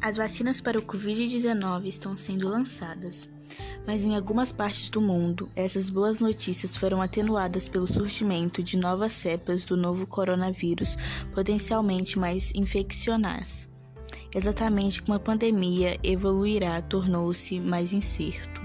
As vacinas para o Covid-19 estão sendo lançadas, mas em algumas partes do mundo, essas boas notícias foram atenuadas pelo surgimento de novas cepas do novo coronavírus potencialmente mais infeccionais. Exatamente como a pandemia evoluirá tornou-se mais incerto.